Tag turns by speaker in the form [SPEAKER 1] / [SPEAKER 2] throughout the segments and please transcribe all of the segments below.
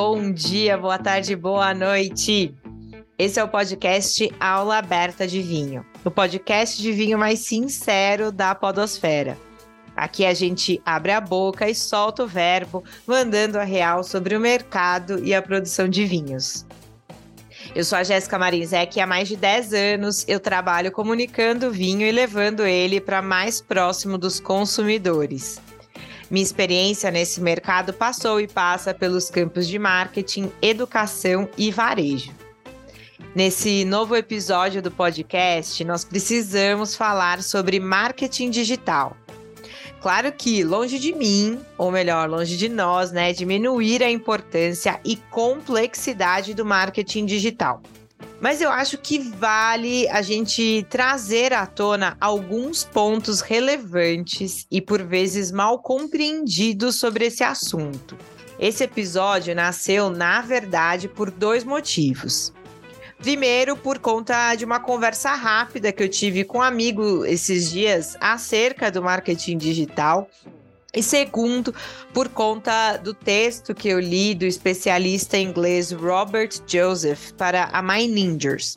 [SPEAKER 1] bom dia, boa tarde, boa noite. Esse é o podcast Aula Aberta de Vinho, o podcast de vinho mais sincero da Podosfera. Aqui a gente abre a boca e solta o verbo, mandando a real sobre o mercado e a produção de vinhos. Eu sou a Jéssica Marinzec e há mais de 10 anos eu trabalho comunicando vinho e levando ele para mais próximo dos consumidores. Minha experiência nesse mercado passou e passa pelos campos de marketing, educação e varejo. Nesse novo episódio do podcast, nós precisamos falar sobre marketing digital. Claro que longe de mim, ou melhor, longe de nós, né, diminuir a importância e complexidade do marketing digital. Mas eu acho que vale a gente trazer à tona alguns pontos relevantes e por vezes mal compreendidos sobre esse assunto. Esse episódio nasceu, na verdade, por dois motivos. Primeiro, por conta de uma conversa rápida que eu tive com um amigo esses dias acerca do marketing digital. E segundo, por conta do texto que eu li do especialista inglês Robert Joseph para a My Ninjas.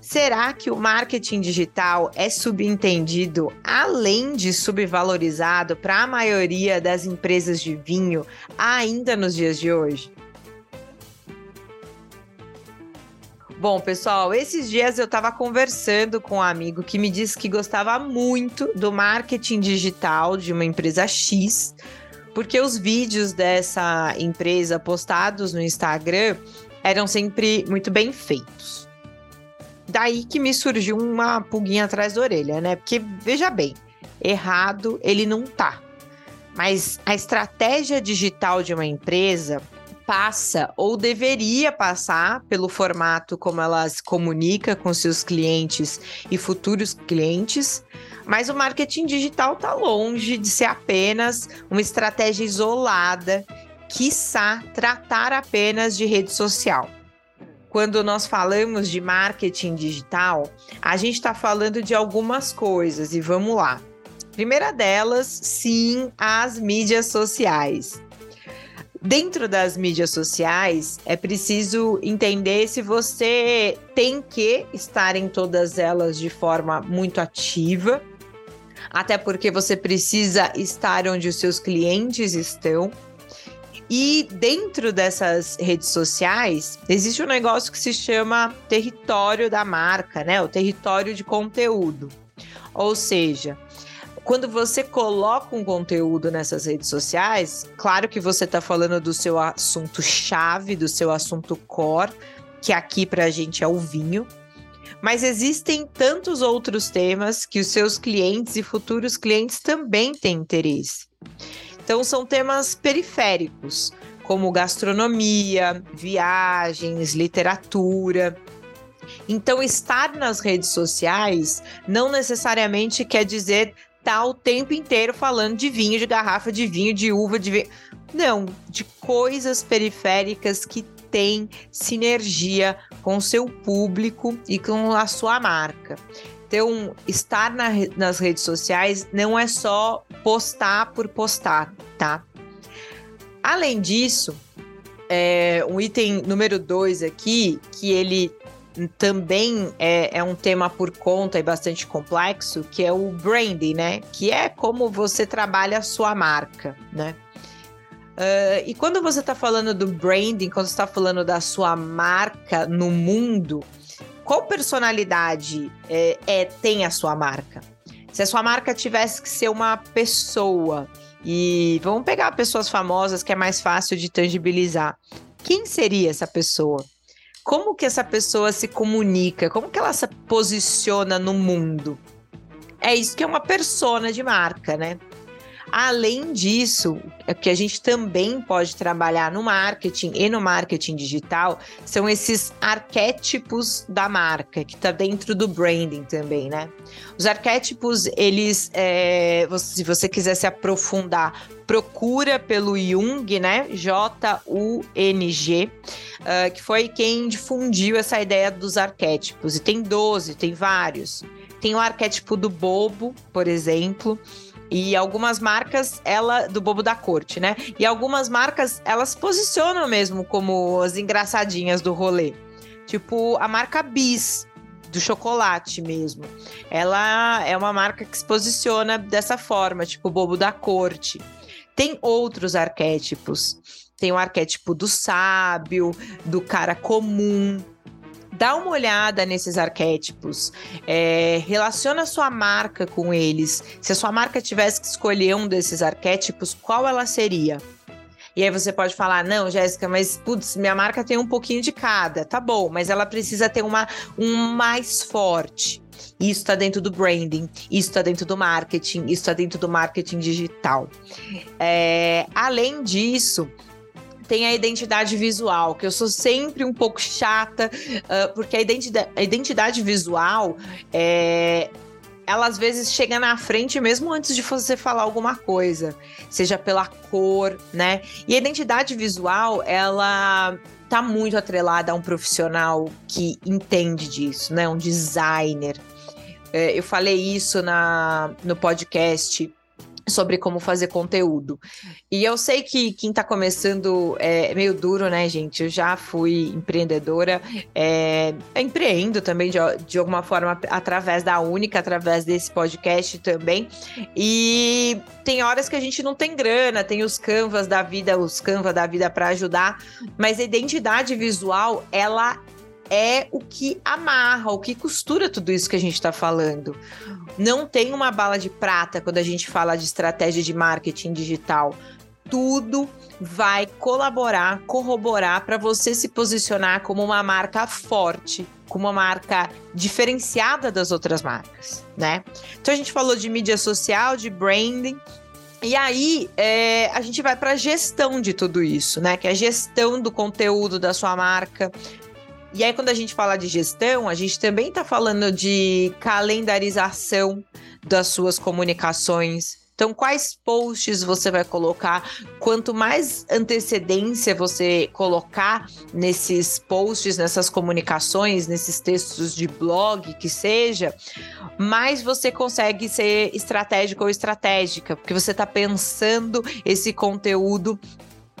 [SPEAKER 1] Será que o marketing digital é subentendido, além de subvalorizado para a maioria das empresas de vinho ainda nos dias de hoje? Bom, pessoal, esses dias eu estava conversando com um amigo que me disse que gostava muito do marketing digital de uma empresa X, porque os vídeos dessa empresa postados no Instagram eram sempre muito bem feitos. Daí que me surgiu uma pulguinha atrás da orelha, né? Porque veja bem, errado ele não tá. Mas a estratégia digital de uma empresa passa ou deveria passar pelo formato como ela se comunica com seus clientes e futuros clientes, mas o marketing digital está longe de ser apenas uma estratégia isolada, quiçá tratar apenas de rede social. Quando nós falamos de marketing digital, a gente está falando de algumas coisas e vamos lá. Primeira delas, sim, as mídias sociais. Dentro das mídias sociais, é preciso entender se você tem que estar em todas elas de forma muito ativa, até porque você precisa estar onde os seus clientes estão. E dentro dessas redes sociais, existe um negócio que se chama território da marca, né? O território de conteúdo. Ou seja, quando você coloca um conteúdo nessas redes sociais, claro que você está falando do seu assunto chave, do seu assunto core, que aqui para a gente é o vinho. Mas existem tantos outros temas que os seus clientes e futuros clientes também têm interesse. Então, são temas periféricos, como gastronomia, viagens, literatura. Então, estar nas redes sociais não necessariamente quer dizer tá o tempo inteiro falando de vinho, de garrafa de vinho, de uva, de vinho. Não, de coisas periféricas que têm sinergia com seu público e com a sua marca. Então, estar na, nas redes sociais não é só postar por postar, tá? Além disso, é, um item número dois aqui, que ele também é, é, um tema por conta e bastante complexo, que é o branding, né? Que é como você trabalha a sua marca, né? Uh, e quando você está falando do branding, quando está falando da sua marca no mundo, qual personalidade é, é, tem a sua marca? Se a sua marca tivesse que ser uma pessoa, e vamos pegar pessoas famosas que é mais fácil de tangibilizar. Quem seria essa pessoa? Como que essa pessoa se comunica, como que ela se posiciona no mundo. É isso que é uma persona de marca, né? Além disso, o que a gente também pode trabalhar no marketing e no marketing digital são esses arquétipos da marca, que está dentro do branding também, né? Os arquétipos, eles, é, se você quiser se aprofundar, procura pelo Jung, né? J-U-N-G, uh, que foi quem difundiu essa ideia dos arquétipos. E tem 12, tem vários. Tem o arquétipo do bobo, por exemplo. E algumas marcas, ela do bobo da corte, né? E algumas marcas, elas posicionam mesmo como as engraçadinhas do rolê. Tipo a marca Bis, do chocolate mesmo. Ela é uma marca que se posiciona dessa forma, tipo bobo da corte. Tem outros arquétipos. Tem o arquétipo do sábio, do cara comum, dá uma olhada nesses arquétipos, é, relaciona a sua marca com eles. Se a sua marca tivesse que escolher um desses arquétipos, qual ela seria? E aí você pode falar, não, Jéssica, mas putz, minha marca tem um pouquinho de cada. Tá bom, mas ela precisa ter uma, um mais forte. Isso está dentro do branding, isso está dentro do marketing, isso está dentro do marketing digital. É, além disso, tem a identidade visual, que eu sou sempre um pouco chata, uh, porque a identidade, a identidade visual é, ela às vezes chega na frente mesmo antes de você falar alguma coisa, seja pela cor, né? E a identidade visual, ela tá muito atrelada a um profissional que entende disso, né? Um designer. É, eu falei isso na, no podcast sobre como fazer conteúdo. E eu sei que quem está começando é meio duro, né, gente? Eu já fui empreendedora, é, empreendo também de, de alguma forma através da Única, através desse podcast também. E tem horas que a gente não tem grana, tem os canvas da vida, os canvas da vida para ajudar, mas a identidade visual, ela é o que amarra, o que costura tudo isso que a gente está falando. Não tem uma bala de prata quando a gente fala de estratégia de marketing digital. Tudo vai colaborar, corroborar para você se posicionar como uma marca forte, como uma marca diferenciada das outras marcas, né? Então a gente falou de mídia social, de branding, e aí, é, a gente vai para a gestão de tudo isso, né? Que é a gestão do conteúdo da sua marca, e aí, quando a gente fala de gestão, a gente também está falando de calendarização das suas comunicações. Então, quais posts você vai colocar? Quanto mais antecedência você colocar nesses posts, nessas comunicações, nesses textos de blog que seja, mais você consegue ser estratégico ou estratégica, porque você está pensando esse conteúdo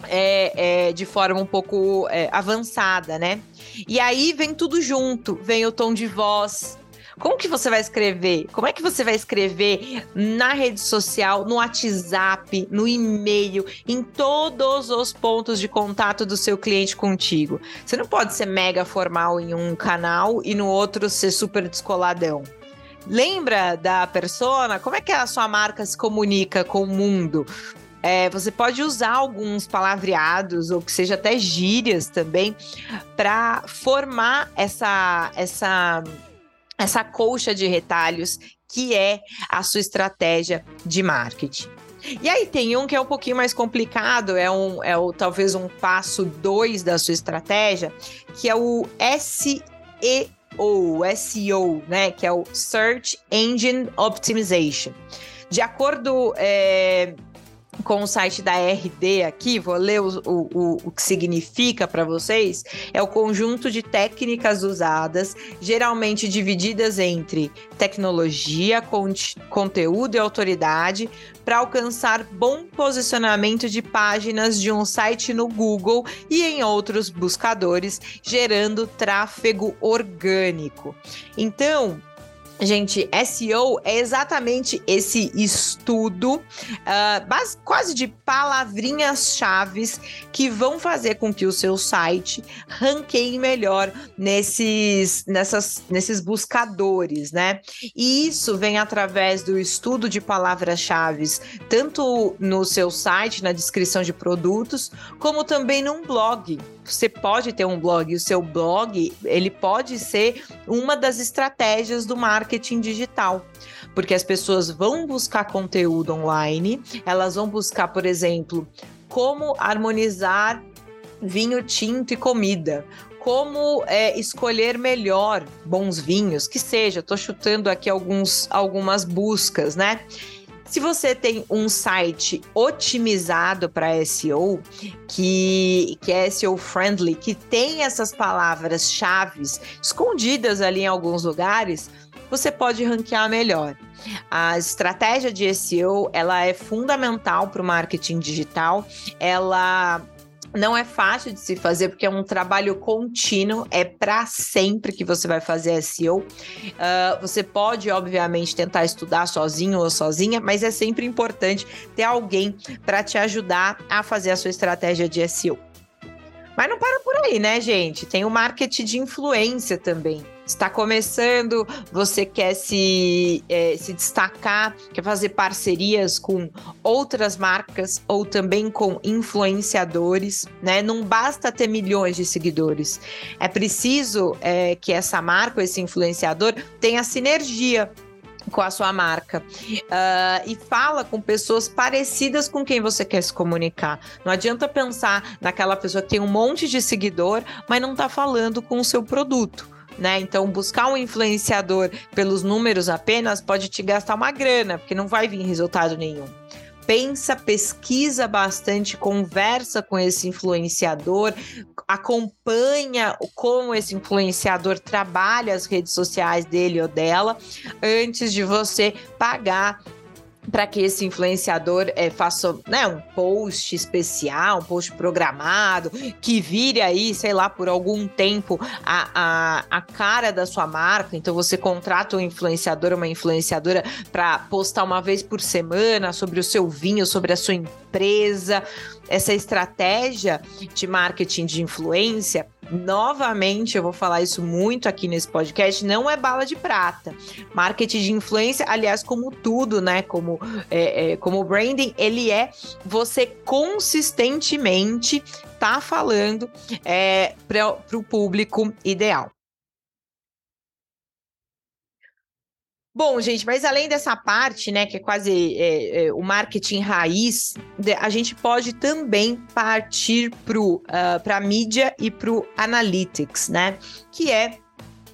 [SPEAKER 1] é, é, de forma um pouco é, avançada, né? E aí vem tudo junto, vem o tom de voz. Como que você vai escrever? Como é que você vai escrever na rede social, no WhatsApp, no e-mail, em todos os pontos de contato do seu cliente contigo? Você não pode ser mega formal em um canal e no outro ser super descoladão. Lembra da persona? Como é que a sua marca se comunica com o mundo? É, você pode usar alguns palavreados ou que seja até gírias também para formar essa essa essa colcha de retalhos que é a sua estratégia de marketing. E aí tem um que é um pouquinho mais complicado, é um é o, talvez um passo dois da sua estratégia, que é o SEO, SEO, né? Que é o Search Engine Optimization. De acordo é, com o site da RD aqui, vou ler o, o, o que significa para vocês, é o conjunto de técnicas usadas, geralmente divididas entre tecnologia, conteúdo e autoridade, para alcançar bom posicionamento de páginas de um site no Google e em outros buscadores, gerando tráfego orgânico. Então, Gente, SEO é exatamente esse estudo, uh, quase de palavrinhas-chave que vão fazer com que o seu site ranqueie melhor nesses, nessas, nesses buscadores, né? E isso vem através do estudo de palavras-chave, tanto no seu site, na descrição de produtos, como também num blog você pode ter um blog, o seu blog, ele pode ser uma das estratégias do marketing digital. Porque as pessoas vão buscar conteúdo online, elas vão buscar, por exemplo, como harmonizar vinho tinto e comida, como é, escolher melhor bons vinhos, que seja, estou chutando aqui alguns, algumas buscas, né? Se você tem um site otimizado para SEO, que, que é SEO friendly, que tem essas palavras-chave escondidas ali em alguns lugares, você pode ranquear melhor. A estratégia de SEO, ela é fundamental para o marketing digital. Ela não é fácil de se fazer porque é um trabalho contínuo, é para sempre que você vai fazer SEO. Uh, ah, você pode, obviamente, tentar estudar sozinho ou sozinha, mas é sempre importante ter alguém para te ajudar a fazer a sua estratégia de SEO. Mas não para por aí, né, gente? Tem o marketing de influência também está começando, você quer se, é, se destacar, quer fazer parcerias com outras marcas ou também com influenciadores, né? Não basta ter milhões de seguidores, é preciso é, que essa marca, esse influenciador, tenha sinergia com a sua marca uh, e fala com pessoas parecidas com quem você quer se comunicar. Não adianta pensar naquela pessoa que tem um monte de seguidor, mas não está falando com o seu produto né? Então, buscar um influenciador pelos números apenas pode te gastar uma grana, porque não vai vir resultado nenhum pensa, pesquisa bastante, conversa com esse influenciador, acompanha como esse influenciador trabalha as redes sociais dele ou dela, antes de você pagar para que esse influenciador é, faça né, um post especial, um post programado, que vire aí, sei lá, por algum tempo a, a, a cara da sua marca. Então você contrata um influenciador, uma influenciadora para postar uma vez por semana sobre o seu vinho, sobre a sua empresa. Essa estratégia de marketing de influência novamente, eu vou falar isso muito aqui nesse podcast, não é bala de prata. Marketing de influência, aliás, como tudo, né? Como, é, é, como branding, ele é você consistentemente tá falando é, para o público ideal. Bom, gente, mas além dessa parte, né, que é quase é, é, o marketing raiz, a gente pode também partir para uh, a mídia e para o analytics, né? Que é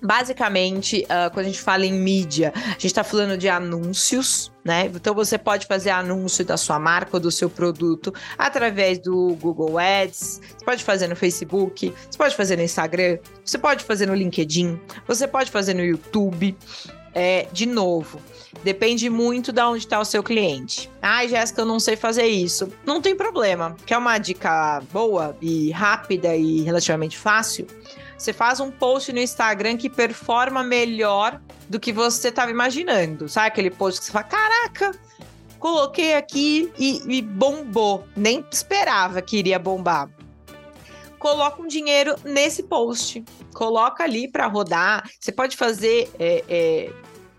[SPEAKER 1] basicamente, uh, quando a gente fala em mídia, a gente está falando de anúncios, né? Então você pode fazer anúncio da sua marca ou do seu produto através do Google Ads, você pode fazer no Facebook, você pode fazer no Instagram, você pode fazer no LinkedIn, você pode fazer no YouTube. É, de novo, depende muito de onde está o seu cliente. Ai, Jéssica, eu não sei fazer isso. Não tem problema. Quer uma dica boa e rápida e relativamente fácil? Você faz um post no Instagram que performa melhor do que você estava imaginando. Sabe aquele post que você fala: caraca, coloquei aqui e, e bombou. Nem esperava que iria bombar coloca um dinheiro nesse post. Coloca ali para rodar. Você pode fazer é, é,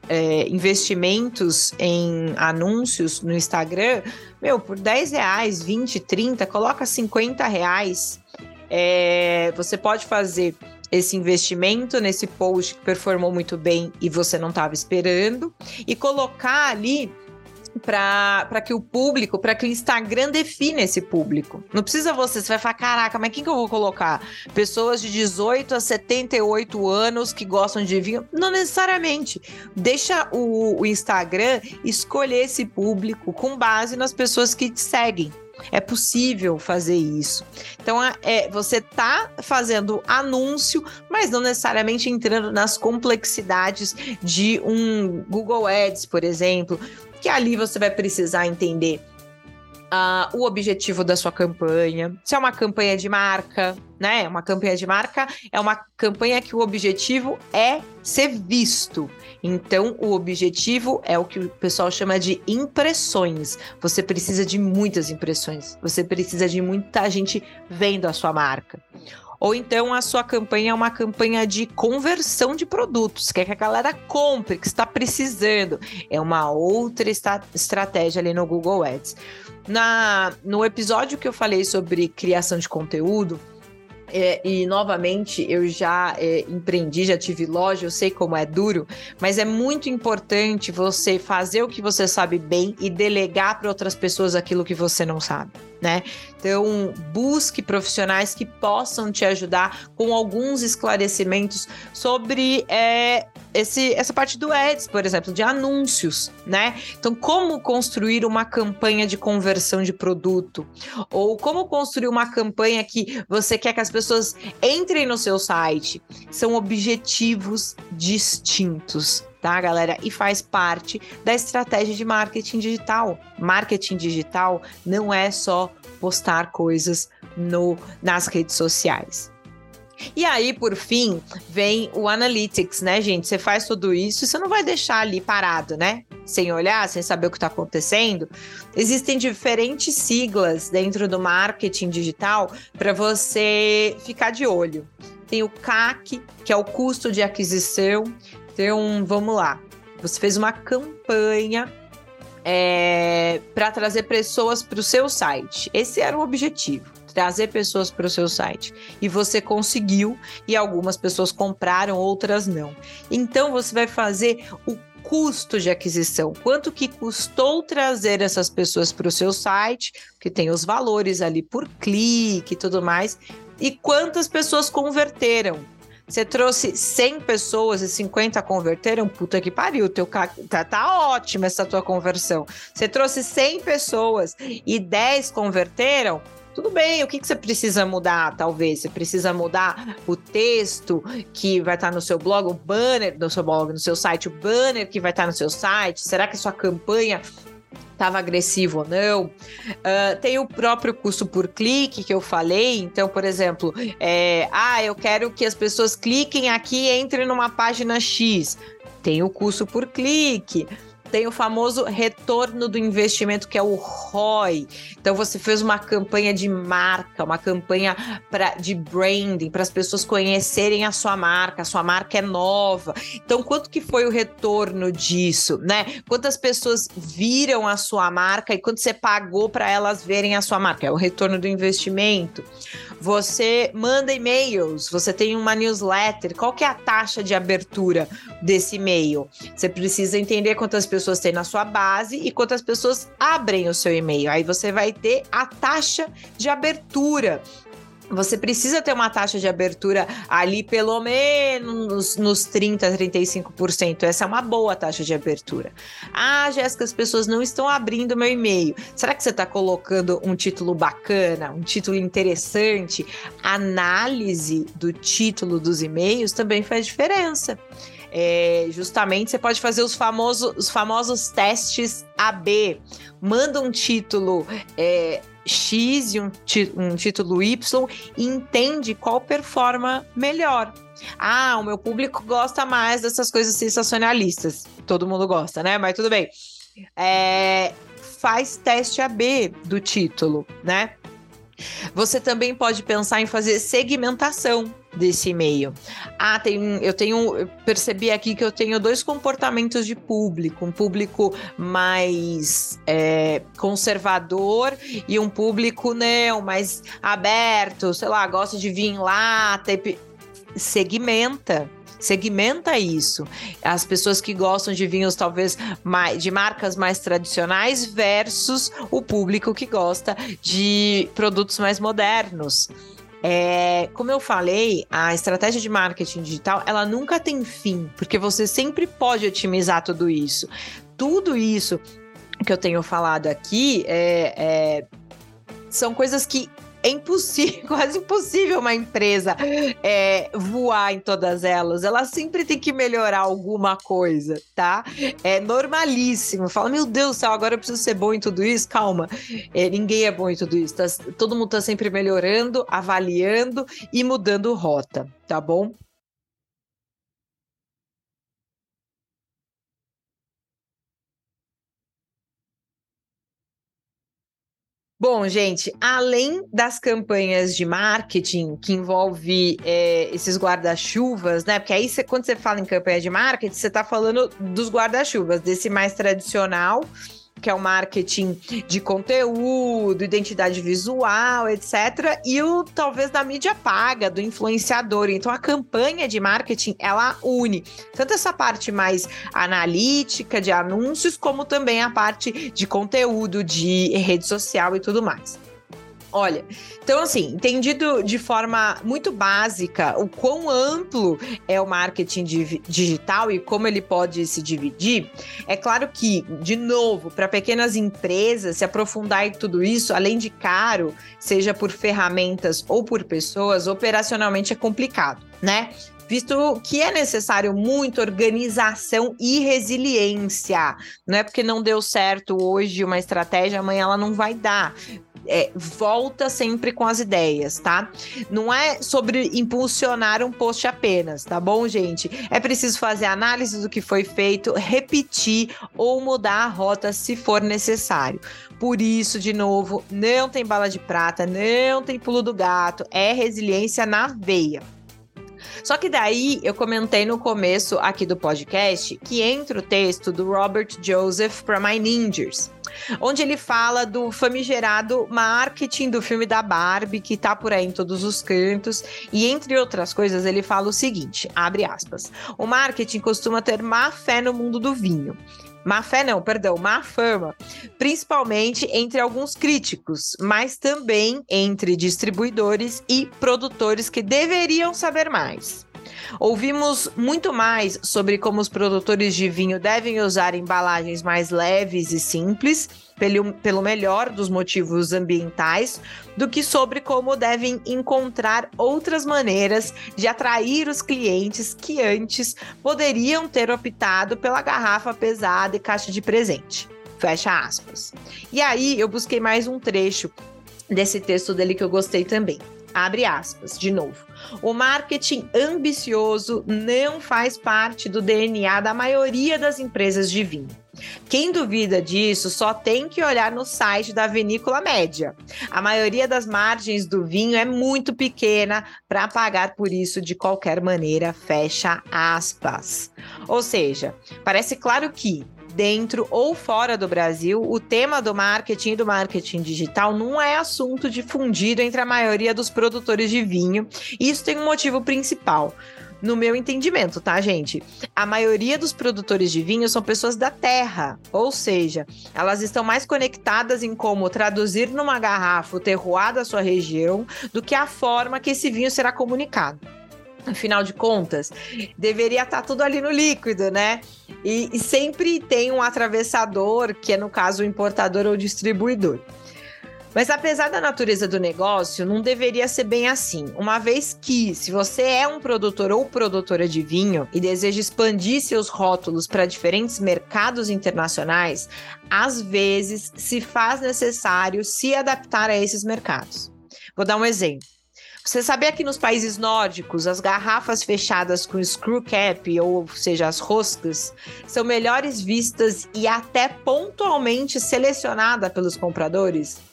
[SPEAKER 1] é, investimentos em anúncios no Instagram, meu, por 10 reais, 20, 30, coloca 50 reais. É, você pode fazer esse investimento nesse post que performou muito bem e você não estava esperando, e colocar ali para que o público, para que o Instagram defina esse público. Não precisa você, você vai falar, caraca, mas quem que eu vou colocar? Pessoas de 18 a 78 anos que gostam de vinho? Não necessariamente. Deixa o, o Instagram escolher esse público com base nas pessoas que te seguem. É possível fazer isso. Então, é, você tá fazendo anúncio, mas não necessariamente entrando nas complexidades de um Google Ads, por exemplo, que ali você vai precisar entender uh, o objetivo da sua campanha, se é uma campanha de marca, né? Uma campanha de marca é uma campanha que o objetivo é ser visto. Então, o objetivo é o que o pessoal chama de impressões. Você precisa de muitas impressões. Você precisa de muita gente vendo a sua marca. Ou então a sua campanha é uma campanha de conversão de produtos, quer que a galera compre, que está precisando. É uma outra estratégia ali no Google Ads. Na, no episódio que eu falei sobre criação de conteúdo, é, e novamente eu já é, empreendi, já tive loja, eu sei como é duro, mas é muito importante você fazer o que você sabe bem e delegar para outras pessoas aquilo que você não sabe, né? Então, busque profissionais que possam te ajudar com alguns esclarecimentos sobre é, esse, essa parte do ads, por exemplo, de anúncios, né? Então, como construir uma campanha de conversão de produto? Ou como construir uma campanha que você quer que as pessoas entrem no seu site? São objetivos distintos tá, galera? E faz parte da estratégia de marketing digital. Marketing digital não é só postar coisas no, nas redes sociais. E aí, por fim, vem o Analytics, né, gente? Você faz tudo isso e você não vai deixar ali parado, né? Sem olhar, sem saber o que está acontecendo. Existem diferentes siglas dentro do marketing digital para você ficar de olho. Tem o CAC, que é o custo de aquisição, então, vamos lá. Você fez uma campanha é, para trazer pessoas para o seu site. Esse era o objetivo trazer pessoas para o seu site. E você conseguiu, e algumas pessoas compraram, outras não. Então você vai fazer o custo de aquisição, quanto que custou trazer essas pessoas para o seu site, que tem os valores ali por clique e tudo mais, e quantas pessoas converteram. Você trouxe 100 pessoas e 50 converteram? Puta que pariu, teu tá, tá ótima essa tua conversão. Você trouxe 100 pessoas e 10 converteram? Tudo bem, o que, que você precisa mudar, talvez? Você precisa mudar o texto que vai estar no seu blog, o banner do seu blog, no seu site, o banner que vai estar no seu site? Será que a sua campanha estava agressivo ou não. Uh, tem o próprio custo por clique que eu falei. Então, por exemplo, é, ah, eu quero que as pessoas cliquem aqui e entrem numa página X. Tem o custo por clique tem o famoso retorno do investimento, que é o ROI. Então, você fez uma campanha de marca, uma campanha pra, de branding, para as pessoas conhecerem a sua marca, a sua marca é nova. Então, quanto que foi o retorno disso, né? Quantas pessoas viram a sua marca e quanto você pagou para elas verem a sua marca? É o retorno do investimento. Você manda e-mails, você tem uma newsletter, qual que é a taxa de abertura desse e-mail? Você precisa entender quantas pessoas tem na sua base e quantas pessoas abrem o seu e-mail. Aí você vai ter a taxa de abertura você precisa ter uma taxa de abertura ali pelo menos nos 30, 35%. Essa é uma boa taxa de abertura. Ah, Jéssica, as pessoas não estão abrindo meu e-mail. Será que você está colocando um título bacana, um título interessante? Análise do título dos e-mails também faz diferença. É, justamente você pode fazer os famosos, os famosos testes AB. Manda um título. É, X e um, um título Y e entende qual performa melhor. Ah, o meu público gosta mais dessas coisas sensacionalistas. Todo mundo gosta, né? Mas tudo bem. É, faz teste AB do título, né? Você também pode pensar em fazer segmentação desse e-mail. Ah, tem, eu tenho, percebi aqui que eu tenho dois comportamentos de público, um público mais é, conservador e um público não, mais aberto, sei lá, gosta de vir lá, segmenta segmenta isso. As pessoas que gostam de vinhos talvez mais, de marcas mais tradicionais versus o público que gosta de produtos mais modernos. É, como eu falei, a estratégia de marketing digital ela nunca tem fim, porque você sempre pode otimizar tudo isso. Tudo isso que eu tenho falado aqui é, é, são coisas que é impossível, quase impossível uma empresa é, voar em todas elas. Ela sempre tem que melhorar alguma coisa, tá? É normalíssimo. Fala, meu Deus do céu, agora eu preciso ser bom em tudo isso. Calma, é, ninguém é bom em tudo isso. Tá, todo mundo tá sempre melhorando, avaliando e mudando rota, tá bom? Bom, gente, além das campanhas de marketing que envolve é, esses guarda-chuvas, né? Porque aí quando você fala em campanha de marketing, você está falando dos guarda-chuvas, desse mais tradicional que é o marketing de conteúdo, identidade visual, etc. E o talvez da mídia paga, do influenciador. Então a campanha de marketing ela une tanto essa parte mais analítica de anúncios, como também a parte de conteúdo, de rede social e tudo mais. Olha, então assim, entendido de forma muito básica o quão amplo é o marketing digital e como ele pode se dividir, é claro que, de novo, para pequenas empresas se aprofundar em tudo isso, além de caro, seja por ferramentas ou por pessoas, operacionalmente é complicado, né? visto que é necessário muita organização e resiliência. Não é porque não deu certo hoje uma estratégia, amanhã ela não vai dar. É, volta sempre com as ideias, tá? Não é sobre impulsionar um post apenas, tá bom, gente? É preciso fazer análise do que foi feito, repetir ou mudar a rota se for necessário. Por isso, de novo, não tem bala de prata, não tem pulo do gato, é resiliência na veia. Só que daí eu comentei no começo aqui do podcast que entra o texto do Robert Joseph para My Ninjas, onde ele fala do famigerado marketing do filme da Barbie, que tá por aí em todos os cantos, e entre outras coisas, ele fala o seguinte: abre aspas. O marketing costuma ter má fé no mundo do vinho. Má fé não, perdão, má fama, principalmente entre alguns críticos, mas também entre distribuidores e produtores que deveriam saber mais. Ouvimos muito mais sobre como os produtores de vinho devem usar embalagens mais leves e simples, pelo, pelo melhor dos motivos ambientais, do que sobre como devem encontrar outras maneiras de atrair os clientes que antes poderiam ter optado pela garrafa pesada e caixa de presente. Fecha aspas. E aí eu busquei mais um trecho desse texto dele que eu gostei também. Abre aspas, de novo. O marketing ambicioso não faz parte do DNA da maioria das empresas de vinho. Quem duvida disso só tem que olhar no site da vinícola média. A maioria das margens do vinho é muito pequena para pagar por isso de qualquer maneira, fecha aspas. Ou seja, parece claro que dentro ou fora do Brasil, o tema do marketing e do marketing digital não é assunto difundido entre a maioria dos produtores de vinho. Isso tem um motivo principal no meu entendimento, tá, gente? A maioria dos produtores de vinho são pessoas da terra, ou seja, elas estão mais conectadas em como traduzir numa garrafa o terroir da sua região do que a forma que esse vinho será comunicado. Afinal de contas, deveria estar tá tudo ali no líquido, né? E, e sempre tem um atravessador, que é no caso o importador ou distribuidor. Mas apesar da natureza do negócio, não deveria ser bem assim. Uma vez que, se você é um produtor ou produtora de vinho e deseja expandir seus rótulos para diferentes mercados internacionais, às vezes se faz necessário se adaptar a esses mercados. Vou dar um exemplo. Você sabia que nos países nórdicos as garrafas fechadas com screw cap, ou seja, as roscas, são melhores vistas e até pontualmente selecionadas pelos compradores?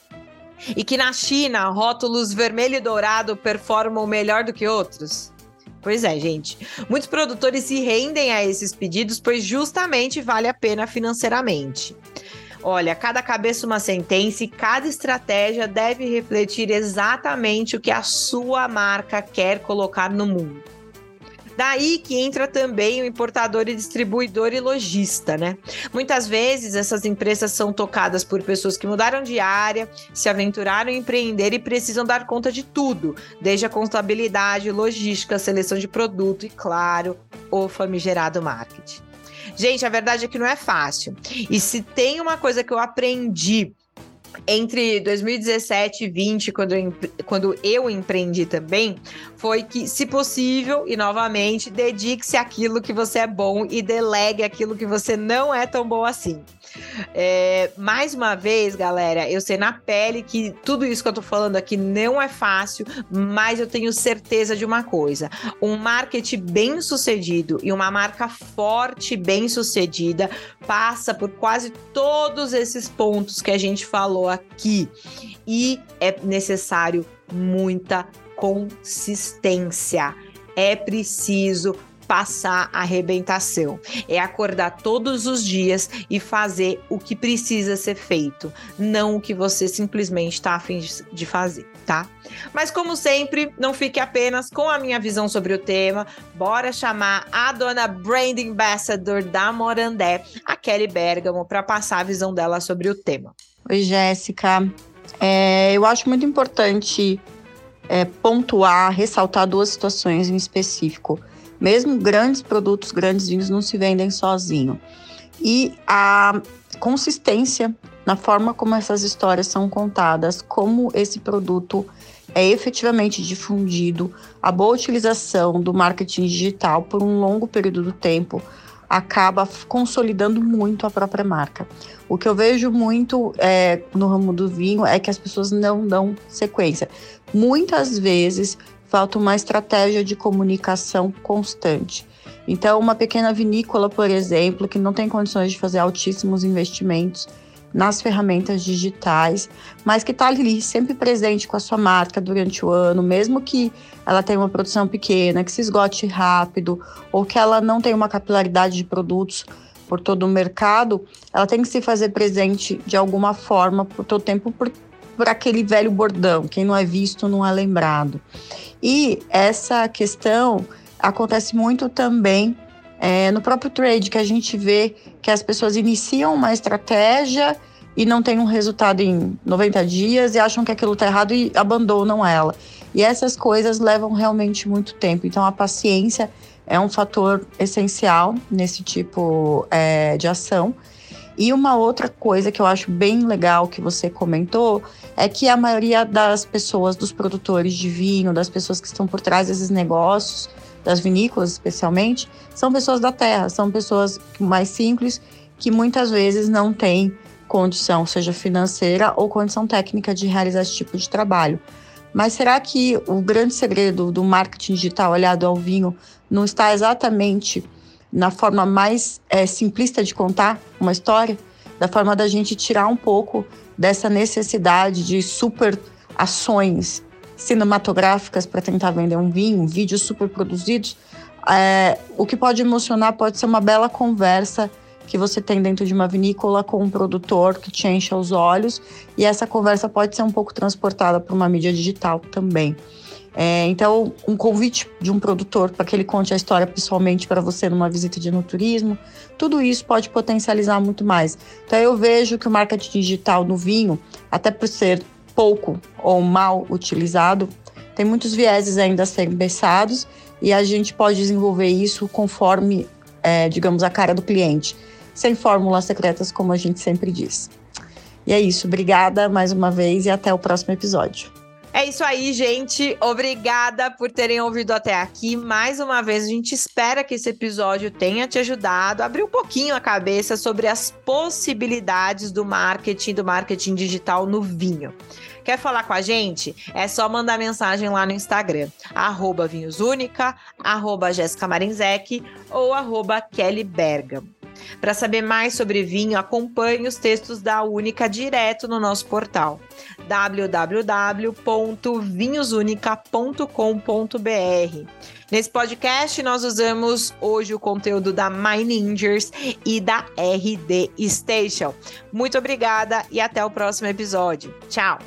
[SPEAKER 1] E que na China, rótulos vermelho e dourado performam melhor do que outros? Pois é, gente. Muitos produtores se rendem a esses pedidos, pois justamente vale a pena financeiramente. Olha, cada cabeça uma sentença e cada estratégia deve refletir exatamente o que a sua marca quer colocar no mundo. Daí que entra também o importador e distribuidor e lojista, né? Muitas vezes essas empresas são tocadas por pessoas que mudaram de área, se aventuraram em empreender e precisam dar conta de tudo, desde a contabilidade, logística, seleção de produto e, claro, o famigerado marketing. Gente, a verdade é que não é fácil. E se tem uma coisa que eu aprendi entre 2017 e 2020, quando eu, quando eu empreendi também, foi que, se possível, e novamente, dedique-se àquilo que você é bom e delegue aquilo que você não é tão bom assim. É, mais uma vez, galera, eu sei na pele que tudo isso que eu tô falando aqui não é fácil, mas eu tenho certeza de uma coisa: um marketing bem sucedido e uma marca forte, bem sucedida, passa por quase todos esses pontos que a gente falou aqui. E é necessário muita consistência. É preciso passar a arrebentação. É acordar todos os dias e fazer o que precisa ser feito, não o que você simplesmente está afim de fazer, tá? Mas como sempre, não fique apenas com a minha visão sobre o tema. Bora chamar a dona Brand Ambassador da Morandé, a Kelly Bergamo, para passar a visão dela sobre o tema.
[SPEAKER 2] Oi, Jéssica. É, eu acho muito importante é, pontuar, ressaltar duas situações em específico. Mesmo grandes produtos, grandes vinhos não se vendem sozinho. E a consistência na forma como essas histórias são contadas, como esse produto é efetivamente difundido, a boa utilização do marketing digital por um longo período do tempo acaba consolidando muito a própria marca. O que eu vejo muito é, no ramo do vinho é que as pessoas não dão sequência. Muitas vezes falta uma estratégia de comunicação constante. Então, uma pequena vinícola, por exemplo, que não tem condições de fazer altíssimos investimentos nas ferramentas digitais, mas que está ali sempre presente com a sua marca durante o ano, mesmo que ela tenha uma produção pequena, que se esgote rápido, ou que ela não tenha uma capilaridade de produtos por todo o mercado, ela tem que se fazer presente de alguma forma por todo o tempo por, por aquele velho bordão, quem não é visto não é lembrado. E essa questão acontece muito também é, no próprio trade, que a gente vê que as pessoas iniciam uma estratégia e não tem um resultado em 90 dias e acham que aquilo está errado e abandonam ela. E essas coisas levam realmente muito tempo. Então, a paciência é um fator essencial nesse tipo é, de ação. E uma outra coisa que eu acho bem legal que você comentou é que a maioria das pessoas, dos produtores de vinho, das pessoas que estão por trás desses negócios, das vinícolas especialmente, são pessoas da terra, são pessoas mais simples que muitas vezes não têm condição, seja financeira ou condição técnica de realizar esse tipo de trabalho. Mas será que o grande segredo do marketing digital olhado ao vinho não está exatamente na forma mais é, simplista de contar uma história? Da forma da gente tirar um pouco dessa necessidade de super ações cinematográficas para tentar vender um vinho, vídeos super produzidos. É, o que pode emocionar pode ser uma bela conversa que você tem dentro de uma vinícola com um produtor que te encha os olhos, e essa conversa pode ser um pouco transportada para uma mídia digital também. É, então, um convite de um produtor para que ele conte a história pessoalmente para você numa visita de turismo, tudo isso pode potencializar muito mais. Então, eu vejo que o marketing digital no vinho, até por ser pouco ou mal utilizado, tem muitos vieses ainda a serem pensados e a gente pode desenvolver isso conforme, é, digamos, a cara do cliente, sem fórmulas secretas, como a gente sempre diz. E é isso. Obrigada mais uma vez e até o próximo episódio.
[SPEAKER 1] É isso aí, gente. Obrigada por terem ouvido até aqui. Mais uma vez, a gente espera que esse episódio tenha te ajudado a abrir um pouquinho a cabeça sobre as possibilidades do marketing, do marketing digital no vinho. Quer falar com a gente? É só mandar mensagem lá no Instagram, arroba vinhosúnica, arroba Jéssica ou arroba Kelly. Para saber mais sobre vinho, acompanhe os textos da Única direto no nosso portal www.vinhosunica.com.br. Nesse podcast, nós usamos hoje o conteúdo da My Ninjas e da RD Station. Muito obrigada e até o próximo episódio. Tchau!